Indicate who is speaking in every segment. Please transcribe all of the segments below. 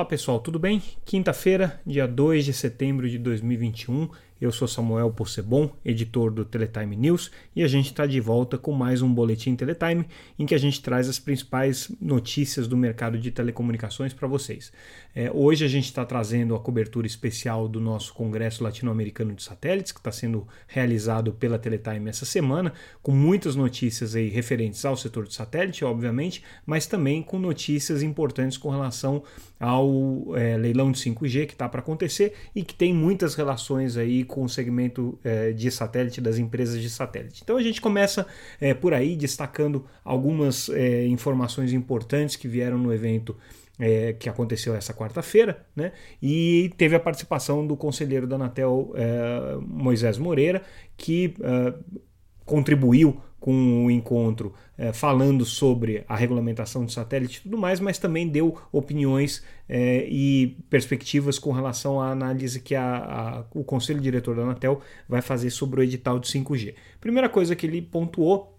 Speaker 1: Olá pessoal, tudo bem? Quinta-feira, dia 2 de setembro de 2021. Eu sou Samuel Possebon, editor do Teletime News, e a gente está de volta com mais um Boletim Teletime, em que a gente traz as principais notícias do mercado de telecomunicações para vocês. É, hoje a gente está trazendo a cobertura especial do nosso Congresso Latino-Americano de Satélites, que está sendo realizado pela Teletime essa semana, com muitas notícias aí referentes ao setor de satélite, obviamente, mas também com notícias importantes com relação ao é, leilão de 5G que está para acontecer e que tem muitas relações aí com o segmento é, de satélite das empresas de satélite. Então a gente começa é, por aí destacando algumas é, informações importantes que vieram no evento é, que aconteceu essa quarta-feira, né? E teve a participação do conselheiro da Anatel, é, Moisés Moreira, que contribuiu com o encontro é, falando sobre a regulamentação de satélite e tudo mais, mas também deu opiniões é, e perspectivas com relação à análise que a, a, o Conselho Diretor da Anatel vai fazer sobre o edital de 5G. Primeira coisa que ele pontuou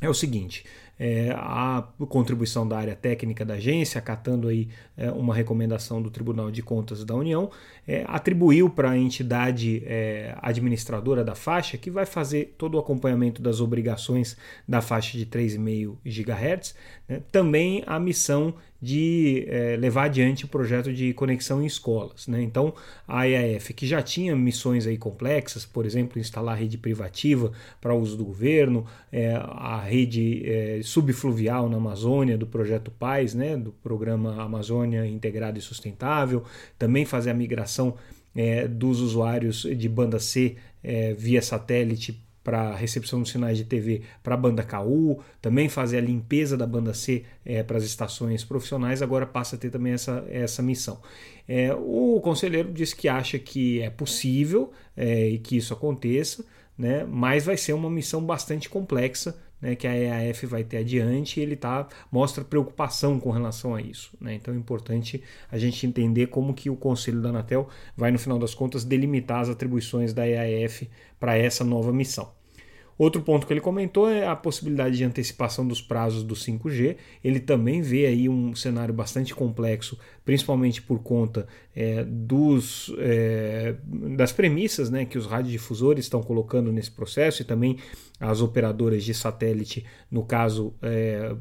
Speaker 1: é o seguinte: é, a contribuição da área técnica da agência, acatando aí é, uma recomendação do Tribunal de Contas da União, é, atribuiu para a entidade é, administradora da faixa, que vai fazer todo o acompanhamento das obrigações da faixa de 3,5 GHz, né, também a missão de é, levar adiante o projeto de conexão em escolas. Né? Então, a EAF, que já tinha missões aí complexas, por exemplo, instalar rede privativa para uso do governo, é, a rede é, subfluvial na Amazônia do projeto Paz, né? do programa Amazônia Integrado e Sustentável, também fazer a migração dos usuários de banda C via satélite para recepção dos sinais de TV para a banda KU, também fazer a limpeza da banda C é, para as estações profissionais, agora passa a ter também essa, essa missão. É, o conselheiro disse que acha que é possível é, e que isso aconteça, né, mas vai ser uma missão bastante complexa né, que a EAF vai ter adiante, ele tá, mostra preocupação com relação a isso. Né? Então é importante a gente entender como que o Conselho da Anatel vai, no final das contas, delimitar as atribuições da EAF para essa nova missão. Outro ponto que ele comentou é a possibilidade de antecipação dos prazos do 5G. Ele também vê aí um cenário bastante complexo, principalmente por conta é, dos, é, das premissas né, que os radiodifusores estão colocando nesse processo e também as operadoras de satélite, no caso é,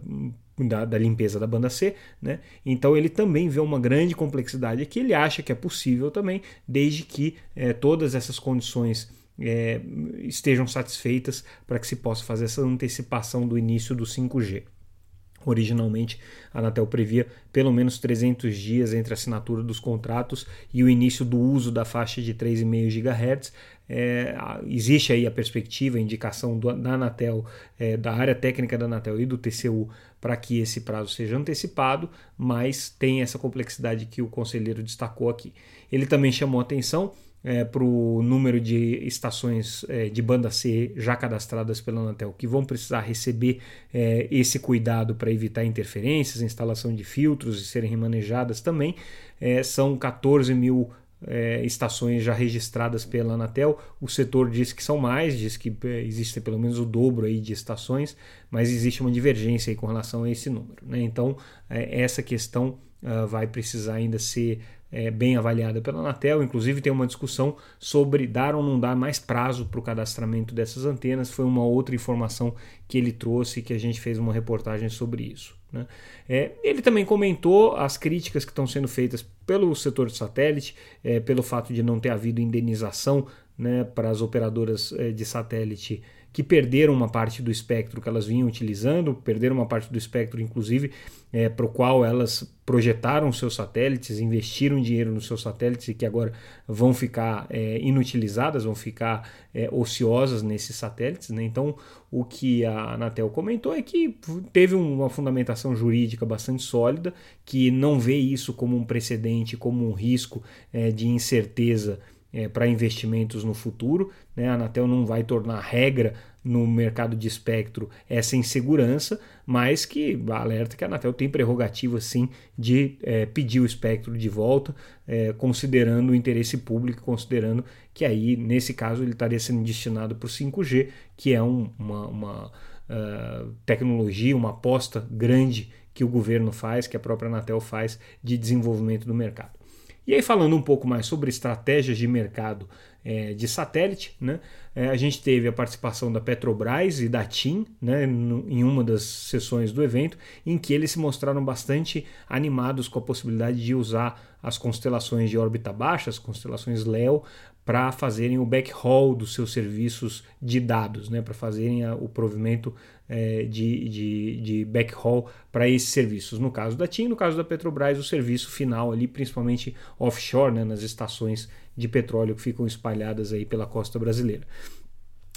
Speaker 1: da, da, limpeza da banda C, né? Então ele também vê uma grande complexidade aqui. Ele acha que é possível também, desde que é, todas essas condições é, estejam satisfeitas para que se possa fazer essa antecipação do início do 5G. Originalmente, a Anatel previa pelo menos 300 dias entre a assinatura dos contratos e o início do uso da faixa de 3,5 GHz. É, existe aí a perspectiva, a indicação do, da Anatel, é, da área técnica da Anatel e do TCU para que esse prazo seja antecipado, mas tem essa complexidade que o conselheiro destacou aqui. Ele também chamou atenção é, para o número de estações é, de banda C já cadastradas pela Anatel, que vão precisar receber é, esse cuidado para evitar interferências, instalação de filtros e serem remanejadas também. É, são 14 mil é, estações já registradas pela Anatel. O setor diz que são mais, diz que é, existe pelo menos o dobro aí de estações, mas existe uma divergência aí com relação a esse número. Né? Então, essa questão uh, vai precisar ainda ser é, bem avaliada pela Anatel. Inclusive, tem uma discussão sobre dar ou não dar mais prazo para o cadastramento dessas antenas. Foi uma outra informação que ele trouxe que a gente fez uma reportagem sobre isso. Né? É, ele também comentou as críticas que estão sendo feitas pelo setor de satélite, é, pelo fato de não ter havido indenização né, para as operadoras é, de satélite que perderam uma parte do espectro que elas vinham utilizando, perderam uma parte do espectro, inclusive, é, para o qual elas projetaram seus satélites, investiram dinheiro nos seus satélites e que agora vão ficar é, inutilizadas, vão ficar é, ociosas nesses satélites. Né? Então, o que a Anatel comentou é que teve uma fundamentação jurídica bastante sólida, que não vê isso como um precedente, como um risco é, de incerteza é, para investimentos no futuro. Né? A Anatel não vai tornar regra no mercado de espectro essa insegurança, mas que alerta que a Anatel tem prerrogativa sim de é, pedir o espectro de volta, é, considerando o interesse público, considerando que aí, nesse caso, ele estaria sendo destinado para o 5G, que é um, uma, uma uh, tecnologia, uma aposta grande que o governo faz, que a própria Anatel faz de desenvolvimento do mercado. E aí, falando um pouco mais sobre estratégias de mercado é, de satélite, né, é, a gente teve a participação da Petrobras e da TIM né, no, em uma das sessões do evento, em que eles se mostraram bastante animados com a possibilidade de usar as constelações de órbita baixa, as constelações LEO, para fazerem o backhaul dos seus serviços de dados, né, para fazerem a, o provimento é, de, de, de backhaul para esses serviços. No caso da TIM, no caso da Petrobras, o serviço final ali, principalmente offshore, né, nas estações de petróleo que ficam espalhadas aí pela costa brasileira.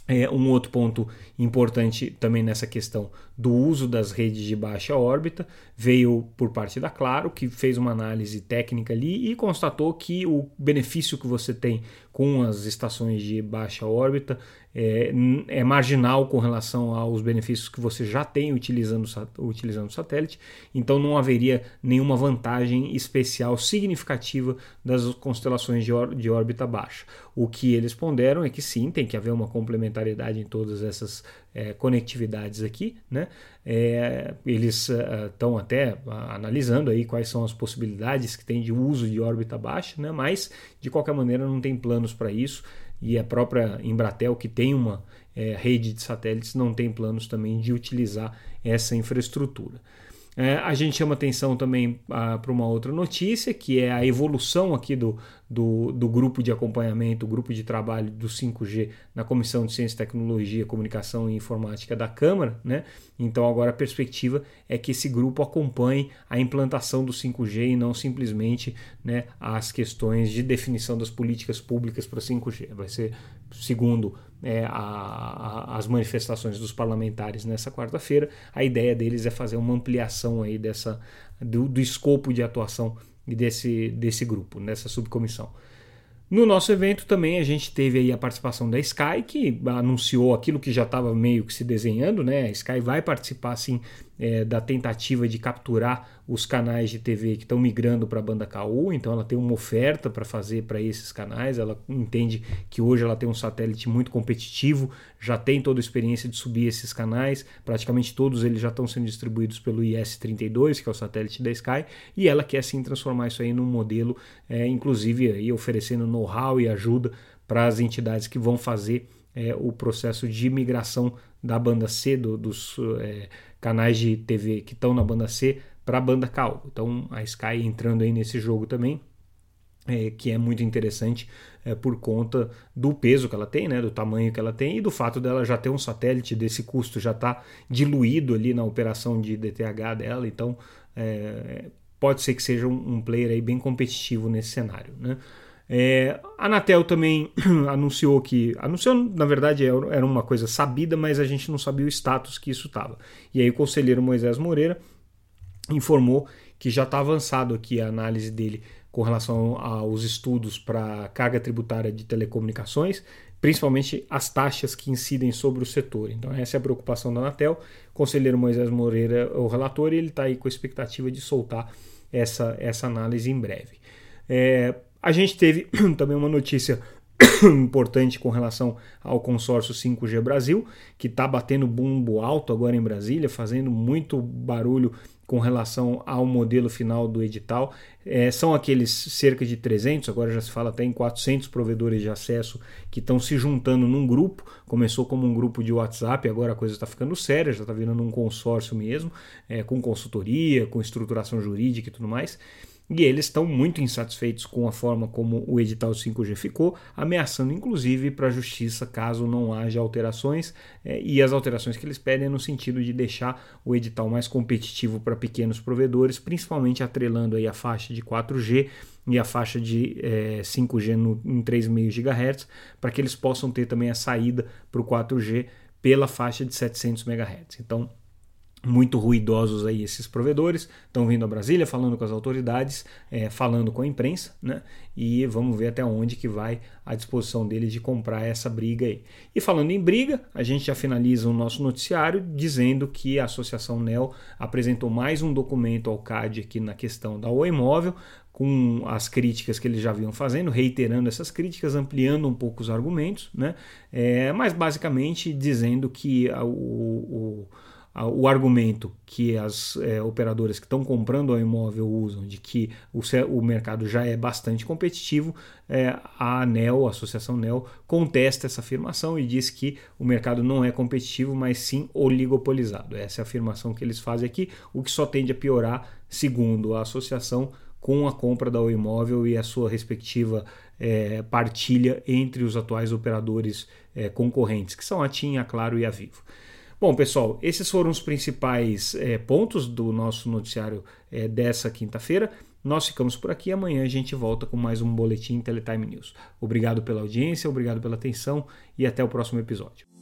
Speaker 1: É, um outro ponto importante também nessa questão do uso das redes de baixa órbita. Veio por parte da Claro, que fez uma análise técnica ali e constatou que o benefício que você tem com as estações de baixa órbita é, é, marginal com relação aos benefícios que você já tem utilizando, utilizando o satélite, então não haveria nenhuma vantagem especial significativa das constelações de, de órbita baixa. O que eles ponderam é que sim, tem que haver uma complementariedade em todas essas é, conectividades aqui, né? É, eles estão uh, até analisando aí quais são as possibilidades que tem de uso de órbita baixa, né? mas de qualquer maneira não tem planos para isso e a própria Embratel, que tem uma é, rede de satélites, não tem planos também de utilizar essa infraestrutura. É, a gente chama atenção também ah, para uma outra notícia, que é a evolução aqui do, do, do, grupo de acompanhamento, grupo de trabalho do 5G na Comissão de Ciência, Tecnologia, Comunicação e Informática da Câmara. Né? Então, agora a perspectiva é que esse grupo acompanhe a implantação do 5G e não simplesmente né, as questões de definição das políticas públicas para 5G. Vai ser, segundo é, a, a, as manifestações dos parlamentares nessa quarta-feira, a ideia deles é fazer uma ampliação aí dessa, do, do escopo de atuação desse, desse grupo, dessa subcomissão. No nosso evento também a gente teve aí a participação da Sky, que anunciou aquilo que já estava meio que se desenhando, né? A Sky vai participar sim é, da tentativa de capturar os canais de TV que estão migrando para a banda KU, então ela tem uma oferta para fazer para esses canais. Ela entende que hoje ela tem um satélite muito competitivo, já tem toda a experiência de subir esses canais, praticamente todos eles já estão sendo distribuídos pelo IS-32, que é o satélite da Sky, e ela quer sim transformar isso aí num modelo, é, inclusive aí oferecendo know-how e ajuda para as entidades que vão fazer é, o processo de migração da banda C, do, dos é, canais de TV que estão na banda C, para a banda Cal. Então a Sky entrando aí nesse jogo também, é, que é muito interessante é, por conta do peso que ela tem, né, do tamanho que ela tem e do fato dela já ter um satélite desse custo já está diluído ali na operação de DTH dela, então é, pode ser que seja um, um player aí bem competitivo nesse cenário, né? É, a Anatel também anunciou que. Anunciou, na verdade, é, era uma coisa sabida, mas a gente não sabia o status que isso estava. E aí o conselheiro Moisés Moreira informou que já está avançado aqui a análise dele com relação aos estudos para carga tributária de telecomunicações, principalmente as taxas que incidem sobre o setor. Então, essa é a preocupação da Anatel. O conselheiro Moisés Moreira, o relator, ele está aí com a expectativa de soltar essa, essa análise em breve. É, a gente teve também uma notícia importante com relação ao consórcio 5G Brasil, que está batendo bumbo alto agora em Brasília, fazendo muito barulho com relação ao modelo final do edital. É, são aqueles cerca de 300, agora já se fala até em 400 provedores de acesso que estão se juntando num grupo. Começou como um grupo de WhatsApp, agora a coisa está ficando séria, já está virando um consórcio mesmo, é, com consultoria, com estruturação jurídica e tudo mais e eles estão muito insatisfeitos com a forma como o edital 5G ficou, ameaçando inclusive para a justiça caso não haja alterações, é, e as alterações que eles pedem é no sentido de deixar o edital mais competitivo para pequenos provedores, principalmente atrelando aí a faixa de 4G e a faixa de é, 5G no, em 3,5 GHz, para que eles possam ter também a saída para o 4G pela faixa de 700 MHz. Então, muito ruidosos aí esses provedores, estão vindo a Brasília falando com as autoridades, é, falando com a imprensa, né? E vamos ver até onde que vai a disposição deles de comprar essa briga aí. E falando em briga, a gente já finaliza o nosso noticiário dizendo que a Associação NEL apresentou mais um documento ao CAD aqui na questão da Oi Imóvel, com as críticas que eles já vinham fazendo, reiterando essas críticas, ampliando um pouco os argumentos, né? É, mas basicamente dizendo que o, o o argumento que as é, operadoras que estão comprando o imóvel usam de que o, o mercado já é bastante competitivo, é, a ANEL, a Associação NEL, contesta essa afirmação e diz que o mercado não é competitivo, mas sim oligopolizado. Essa é a afirmação que eles fazem aqui, o que só tende a piorar, segundo a associação, com a compra da imóvel e a sua respectiva é, partilha entre os atuais operadores é, concorrentes, que são a TIM, a Claro e a Vivo. Bom, pessoal, esses foram os principais é, pontos do nosso noticiário é, dessa quinta-feira. Nós ficamos por aqui. Amanhã a gente volta com mais um Boletim Teletime News. Obrigado pela audiência, obrigado pela atenção e até o próximo episódio.